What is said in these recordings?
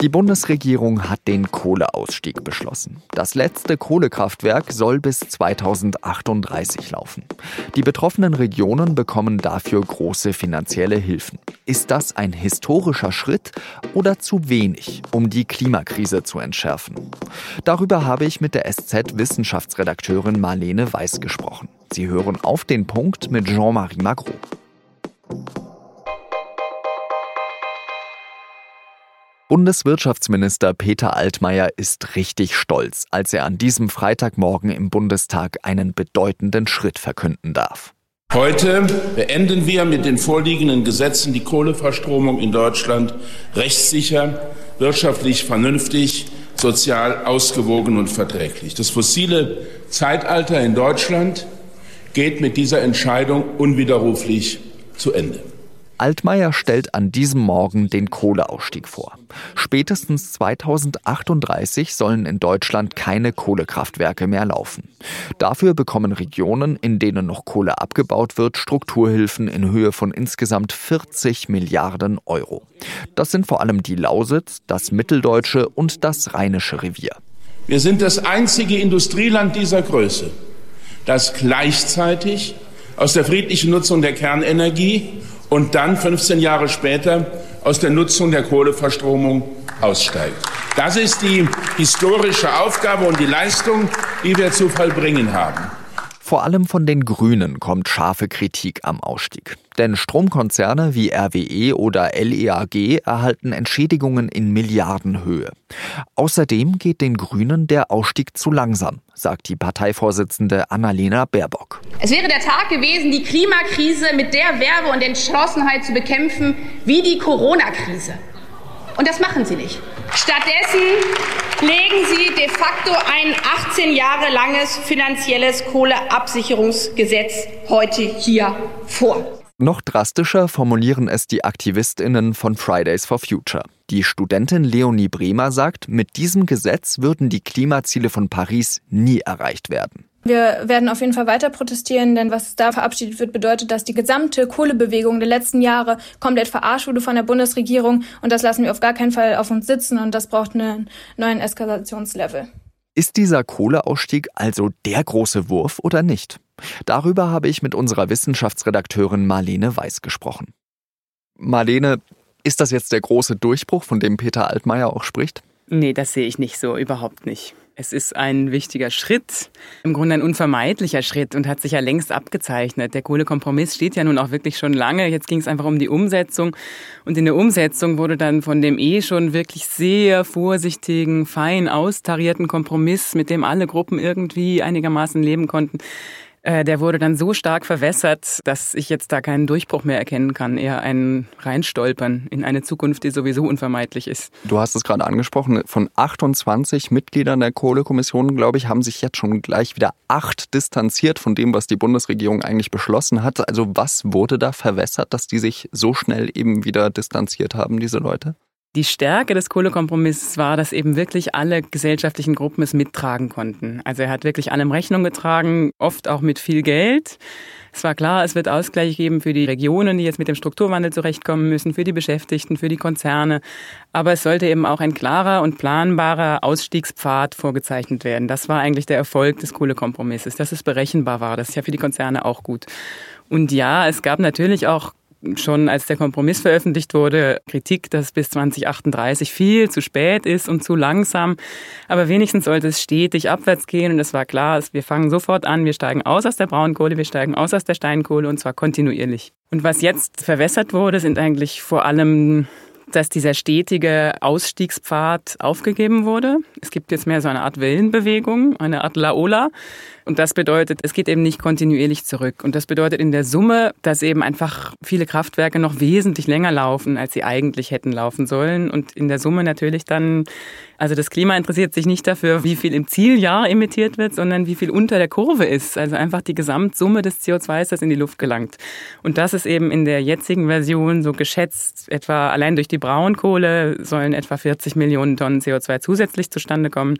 Die Bundesregierung hat den Kohleausstieg beschlossen. Das letzte Kohlekraftwerk soll bis 2038 laufen. Die betroffenen Regionen bekommen dafür große finanzielle Hilfen. Ist das ein historischer Schritt oder zu wenig, um die Klimakrise zu entschärfen? Darüber habe ich mit der SZ-Wissenschaftsredakteurin Marlene Weiß gesprochen. Sie hören auf den Punkt mit Jean-Marie Magro. Bundeswirtschaftsminister Peter Altmaier ist richtig stolz, als er an diesem Freitagmorgen im Bundestag einen bedeutenden Schritt verkünden darf. Heute beenden wir mit den vorliegenden Gesetzen die Kohleverstromung in Deutschland rechtssicher, wirtschaftlich vernünftig, sozial ausgewogen und verträglich. Das fossile Zeitalter in Deutschland geht mit dieser Entscheidung unwiderruflich zu Ende. Altmaier stellt an diesem Morgen den Kohleausstieg vor. Spätestens 2038 sollen in Deutschland keine Kohlekraftwerke mehr laufen. Dafür bekommen Regionen, in denen noch Kohle abgebaut wird, Strukturhilfen in Höhe von insgesamt 40 Milliarden Euro. Das sind vor allem die Lausitz, das Mitteldeutsche und das Rheinische Revier. Wir sind das einzige Industrieland dieser Größe, das gleichzeitig aus der friedlichen Nutzung der Kernenergie und dann 15 Jahre später aus der Nutzung der Kohleverstromung aussteigt. Das ist die historische Aufgabe und die Leistung, die wir zu vollbringen haben. Vor allem von den Grünen kommt scharfe Kritik am Ausstieg. Denn Stromkonzerne wie RWE oder LEAG erhalten Entschädigungen in Milliardenhöhe. Außerdem geht den Grünen der Ausstieg zu langsam, sagt die Parteivorsitzende Annalena Baerbock. Es wäre der Tag gewesen, die Klimakrise mit der Werbe und Entschlossenheit zu bekämpfen wie die Corona-Krise. Und das machen sie nicht. Stattdessen legen sie de facto ein 18 Jahre langes finanzielles Kohleabsicherungsgesetz heute hier vor. Noch drastischer formulieren es die Aktivistinnen von Fridays for Future. Die Studentin Leonie Bremer sagt, mit diesem Gesetz würden die Klimaziele von Paris nie erreicht werden. Wir werden auf jeden Fall weiter protestieren, denn was da verabschiedet wird, bedeutet, dass die gesamte Kohlebewegung der letzten Jahre komplett verarscht wurde von der Bundesregierung und das lassen wir auf gar keinen Fall auf uns sitzen und das braucht einen neuen Eskalationslevel. Ist dieser Kohleausstieg also der große Wurf oder nicht? Darüber habe ich mit unserer Wissenschaftsredakteurin Marlene Weiß gesprochen. Marlene, ist das jetzt der große Durchbruch, von dem Peter Altmaier auch spricht? Nee, das sehe ich nicht so, überhaupt nicht. Es ist ein wichtiger Schritt, im Grunde ein unvermeidlicher Schritt und hat sich ja längst abgezeichnet. Der Kohlekompromiss steht ja nun auch wirklich schon lange. Jetzt ging es einfach um die Umsetzung. Und in der Umsetzung wurde dann von dem eh schon wirklich sehr vorsichtigen, fein austarierten Kompromiss, mit dem alle Gruppen irgendwie einigermaßen leben konnten, äh, der wurde dann so stark verwässert, dass ich jetzt da keinen Durchbruch mehr erkennen kann, eher ein Reinstolpern in eine Zukunft, die sowieso unvermeidlich ist. Du hast es gerade angesprochen, von 28 Mitgliedern der Kohlekommission, glaube ich, haben sich jetzt schon gleich wieder acht distanziert von dem, was die Bundesregierung eigentlich beschlossen hat. Also was wurde da verwässert, dass die sich so schnell eben wieder distanziert haben, diese Leute? Die Stärke des Kohlekompromisses war, dass eben wirklich alle gesellschaftlichen Gruppen es mittragen konnten. Also er hat wirklich allem Rechnung getragen, oft auch mit viel Geld. Es war klar, es wird Ausgleich geben für die Regionen, die jetzt mit dem Strukturwandel zurechtkommen müssen, für die Beschäftigten, für die Konzerne. Aber es sollte eben auch ein klarer und planbarer Ausstiegspfad vorgezeichnet werden. Das war eigentlich der Erfolg des Kohlekompromisses, dass es berechenbar war. Das ist ja für die Konzerne auch gut. Und ja, es gab natürlich auch schon als der Kompromiss veröffentlicht wurde, Kritik, dass bis 2038 viel zu spät ist und zu langsam. Aber wenigstens sollte es stetig abwärts gehen. Und es war klar, wir fangen sofort an, wir steigen aus aus der Braunkohle, wir steigen aus aus der Steinkohle und zwar kontinuierlich. Und was jetzt verwässert wurde, sind eigentlich vor allem dass dieser stetige Ausstiegspfad aufgegeben wurde. Es gibt jetzt mehr so eine Art Wellenbewegung, eine Art Laola. Und das bedeutet, es geht eben nicht kontinuierlich zurück. Und das bedeutet in der Summe, dass eben einfach viele Kraftwerke noch wesentlich länger laufen, als sie eigentlich hätten laufen sollen. Und in der Summe natürlich dann, also das Klima interessiert sich nicht dafür, wie viel im Zieljahr emittiert wird, sondern wie viel unter der Kurve ist. Also einfach die Gesamtsumme des CO2, das in die Luft gelangt. Und das ist eben in der jetzigen Version so geschätzt, etwa allein durch die Braunkohle sollen etwa 40 Millionen Tonnen CO2 zusätzlich zustande kommen.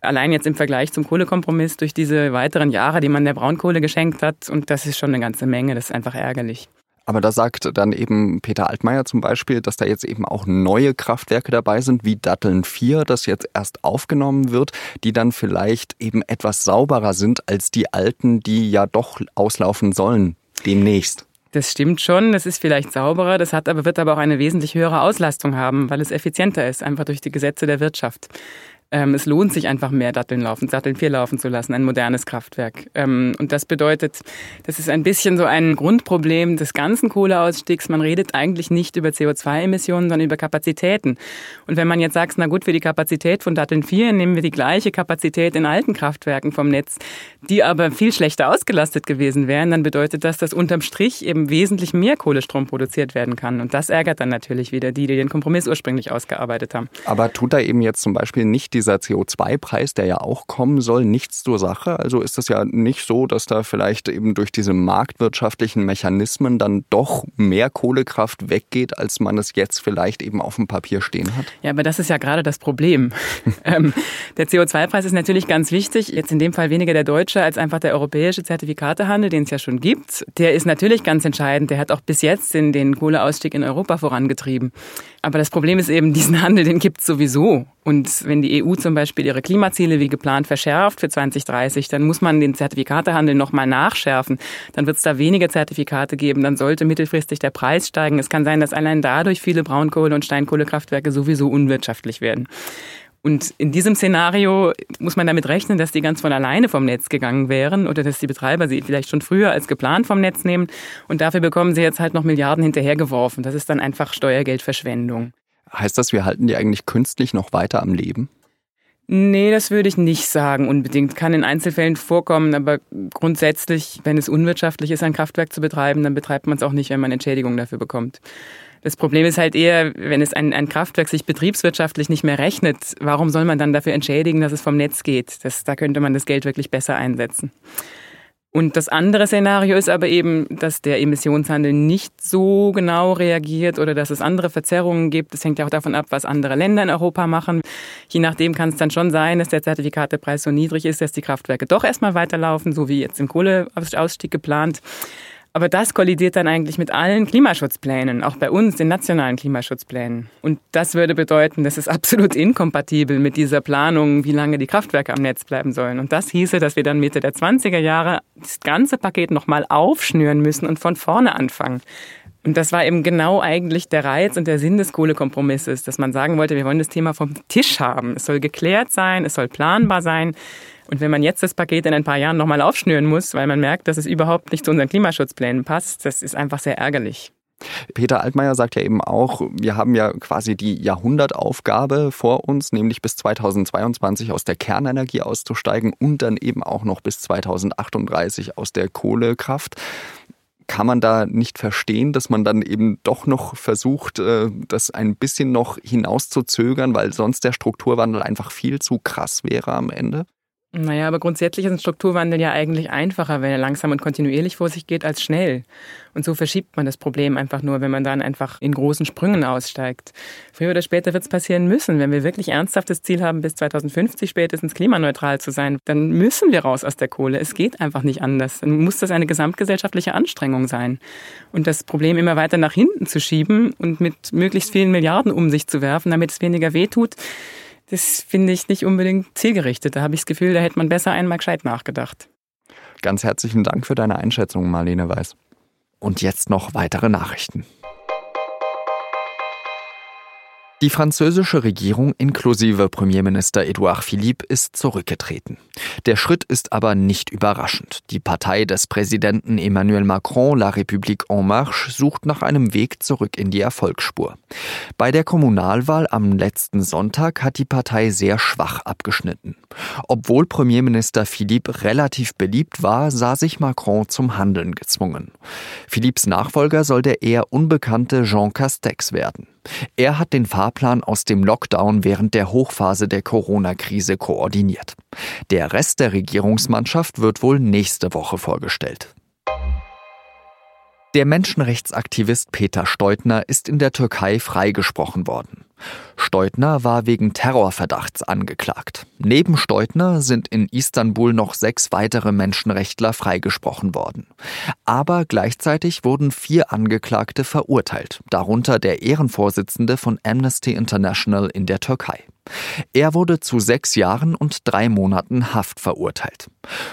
Allein jetzt im Vergleich zum Kohlekompromiss durch diese weiteren Jahre, die man der Braunkohle geschenkt hat. Und das ist schon eine ganze Menge. Das ist einfach ärgerlich. Aber da sagt dann eben Peter Altmaier zum Beispiel, dass da jetzt eben auch neue Kraftwerke dabei sind, wie Datteln 4, das jetzt erst aufgenommen wird, die dann vielleicht eben etwas sauberer sind als die alten, die ja doch auslaufen sollen demnächst. Das stimmt schon, das ist vielleicht sauberer, das hat aber, wird aber auch eine wesentlich höhere Auslastung haben, weil es effizienter ist, einfach durch die Gesetze der Wirtschaft. Ähm, es lohnt sich einfach mehr Datteln laufen, Datteln 4 laufen zu lassen, ein modernes Kraftwerk. Ähm, und das bedeutet, das ist ein bisschen so ein Grundproblem des ganzen Kohleausstiegs. Man redet eigentlich nicht über CO2-Emissionen, sondern über Kapazitäten. Und wenn man jetzt sagt, na gut, für die Kapazität von Datteln 4 nehmen wir die gleiche Kapazität in alten Kraftwerken vom Netz, die aber viel schlechter ausgelastet gewesen wären, dann bedeutet das, dass unterm Strich eben wesentlich mehr Kohlestrom produziert werden kann. Und das ärgert dann natürlich wieder die, die den Kompromiss ursprünglich ausgearbeitet haben. Aber tut da eben jetzt zum Beispiel nicht dieser CO2-Preis, der ja auch kommen soll, nichts zur Sache? Also ist es ja nicht so, dass da vielleicht eben durch diese marktwirtschaftlichen Mechanismen dann doch mehr Kohlekraft weggeht, als man es jetzt vielleicht eben auf dem Papier stehen hat? Ja, aber das ist ja gerade das Problem. ähm, der CO2-Preis ist natürlich ganz wichtig, jetzt in dem Fall weniger der deutsche als einfach der europäische Zertifikatehandel, den es ja schon gibt. Der ist natürlich ganz entscheidend. Der hat auch bis jetzt den, den Kohleausstieg in Europa vorangetrieben. Aber das Problem ist eben, diesen Handel, den gibt es sowieso. Und wenn die EU zum Beispiel ihre Klimaziele wie geplant verschärft für 2030, dann muss man den Zertifikatehandel nochmal nachschärfen. Dann wird es da weniger Zertifikate geben. Dann sollte mittelfristig der Preis steigen. Es kann sein, dass allein dadurch viele Braunkohle- und Steinkohlekraftwerke sowieso unwirtschaftlich werden. Und in diesem Szenario muss man damit rechnen, dass die ganz von alleine vom Netz gegangen wären oder dass die Betreiber sie vielleicht schon früher als geplant vom Netz nehmen. Und dafür bekommen sie jetzt halt noch Milliarden hinterhergeworfen. Das ist dann einfach Steuergeldverschwendung. Heißt das, wir halten die eigentlich künstlich noch weiter am Leben? Nee, das würde ich nicht sagen unbedingt. Kann in Einzelfällen vorkommen, aber grundsätzlich, wenn es unwirtschaftlich ist, ein Kraftwerk zu betreiben, dann betreibt man es auch nicht, wenn man Entschädigung dafür bekommt. Das Problem ist halt eher, wenn es ein, ein Kraftwerk sich betriebswirtschaftlich nicht mehr rechnet, warum soll man dann dafür entschädigen, dass es vom Netz geht? Das, da könnte man das Geld wirklich besser einsetzen. Und das andere Szenario ist aber eben, dass der Emissionshandel nicht so genau reagiert oder dass es andere Verzerrungen gibt. Das hängt ja auch davon ab, was andere Länder in Europa machen. Je nachdem kann es dann schon sein, dass der Zertifikatepreis so niedrig ist, dass die Kraftwerke doch erstmal weiterlaufen, so wie jetzt im Kohleausstieg geplant. Aber das kollidiert dann eigentlich mit allen Klimaschutzplänen, auch bei uns, den nationalen Klimaschutzplänen. Und das würde bedeuten, das ist absolut inkompatibel mit dieser Planung, wie lange die Kraftwerke am Netz bleiben sollen. Und das hieße, dass wir dann Mitte der 20er Jahre das ganze Paket nochmal aufschnüren müssen und von vorne anfangen. Und das war eben genau eigentlich der Reiz und der Sinn des Kohlekompromisses, dass man sagen wollte, wir wollen das Thema vom Tisch haben. Es soll geklärt sein, es soll planbar sein. Und wenn man jetzt das Paket in ein paar Jahren nochmal aufschnüren muss, weil man merkt, dass es überhaupt nicht zu unseren Klimaschutzplänen passt, das ist einfach sehr ärgerlich. Peter Altmaier sagt ja eben auch, wir haben ja quasi die Jahrhundertaufgabe vor uns, nämlich bis 2022 aus der Kernenergie auszusteigen und dann eben auch noch bis 2038 aus der Kohlekraft. Kann man da nicht verstehen, dass man dann eben doch noch versucht, äh, das ein bisschen noch hinauszuzögern, weil sonst der Strukturwandel einfach viel zu krass wäre am Ende? Naja, aber grundsätzlich ist ein Strukturwandel ja eigentlich einfacher, wenn er langsam und kontinuierlich vor sich geht, als schnell. Und so verschiebt man das Problem einfach nur, wenn man dann einfach in großen Sprüngen aussteigt. Früher oder später wird es passieren müssen. Wenn wir wirklich ernsthaft das Ziel haben, bis 2050 spätestens klimaneutral zu sein, dann müssen wir raus aus der Kohle. Es geht einfach nicht anders. Dann muss das eine gesamtgesellschaftliche Anstrengung sein. Und das Problem immer weiter nach hinten zu schieben und mit möglichst vielen Milliarden um sich zu werfen, damit es weniger wehtut, das finde ich nicht unbedingt zielgerichtet. Da habe ich das Gefühl, da hätte man besser einmal gescheit nachgedacht. Ganz herzlichen Dank für deine Einschätzung, Marlene Weiß. Und jetzt noch weitere Nachrichten. Die französische Regierung inklusive Premierminister Edouard Philippe ist zurückgetreten. Der Schritt ist aber nicht überraschend. Die Partei des Präsidenten Emmanuel Macron, La République en Marche, sucht nach einem Weg zurück in die Erfolgsspur. Bei der Kommunalwahl am letzten Sonntag hat die Partei sehr schwach abgeschnitten. Obwohl Premierminister Philippe relativ beliebt war, sah sich Macron zum Handeln gezwungen. Philippes Nachfolger soll der eher unbekannte Jean Castex werden. Er hat den Fahrplan aus dem Lockdown während der Hochphase der Corona-Krise koordiniert. Der Rest der Regierungsmannschaft wird wohl nächste Woche vorgestellt. Der Menschenrechtsaktivist Peter Steutner ist in der Türkei freigesprochen worden. Steutner war wegen Terrorverdachts angeklagt. Neben Steutner sind in Istanbul noch sechs weitere Menschenrechtler freigesprochen worden. Aber gleichzeitig wurden vier Angeklagte verurteilt, darunter der Ehrenvorsitzende von Amnesty International in der Türkei. Er wurde zu sechs Jahren und drei Monaten Haft verurteilt.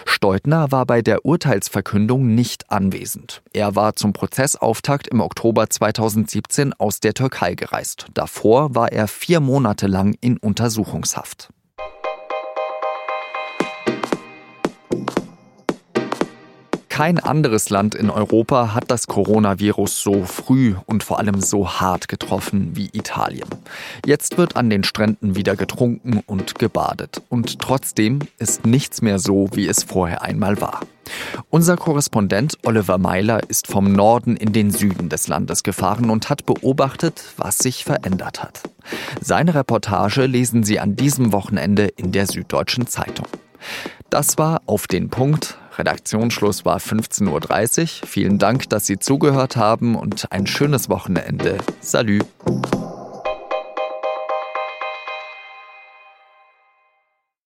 Steutner war bei der Urteilsverkündung nicht anwesend. Er war zum Prozessauftakt im Oktober 2017 aus der Türkei gereist. Davor war er vier Monate lang in Untersuchungshaft. Kein anderes Land in Europa hat das Coronavirus so früh und vor allem so hart getroffen wie Italien. Jetzt wird an den Stränden wieder getrunken und gebadet. Und trotzdem ist nichts mehr so, wie es vorher einmal war. Unser Korrespondent Oliver Meiler ist vom Norden in den Süden des Landes gefahren und hat beobachtet, was sich verändert hat. Seine Reportage lesen Sie an diesem Wochenende in der Süddeutschen Zeitung. Das war auf den Punkt Redaktionsschluss war 15.30 Uhr. Vielen Dank, dass Sie zugehört haben und ein schönes Wochenende. Salü.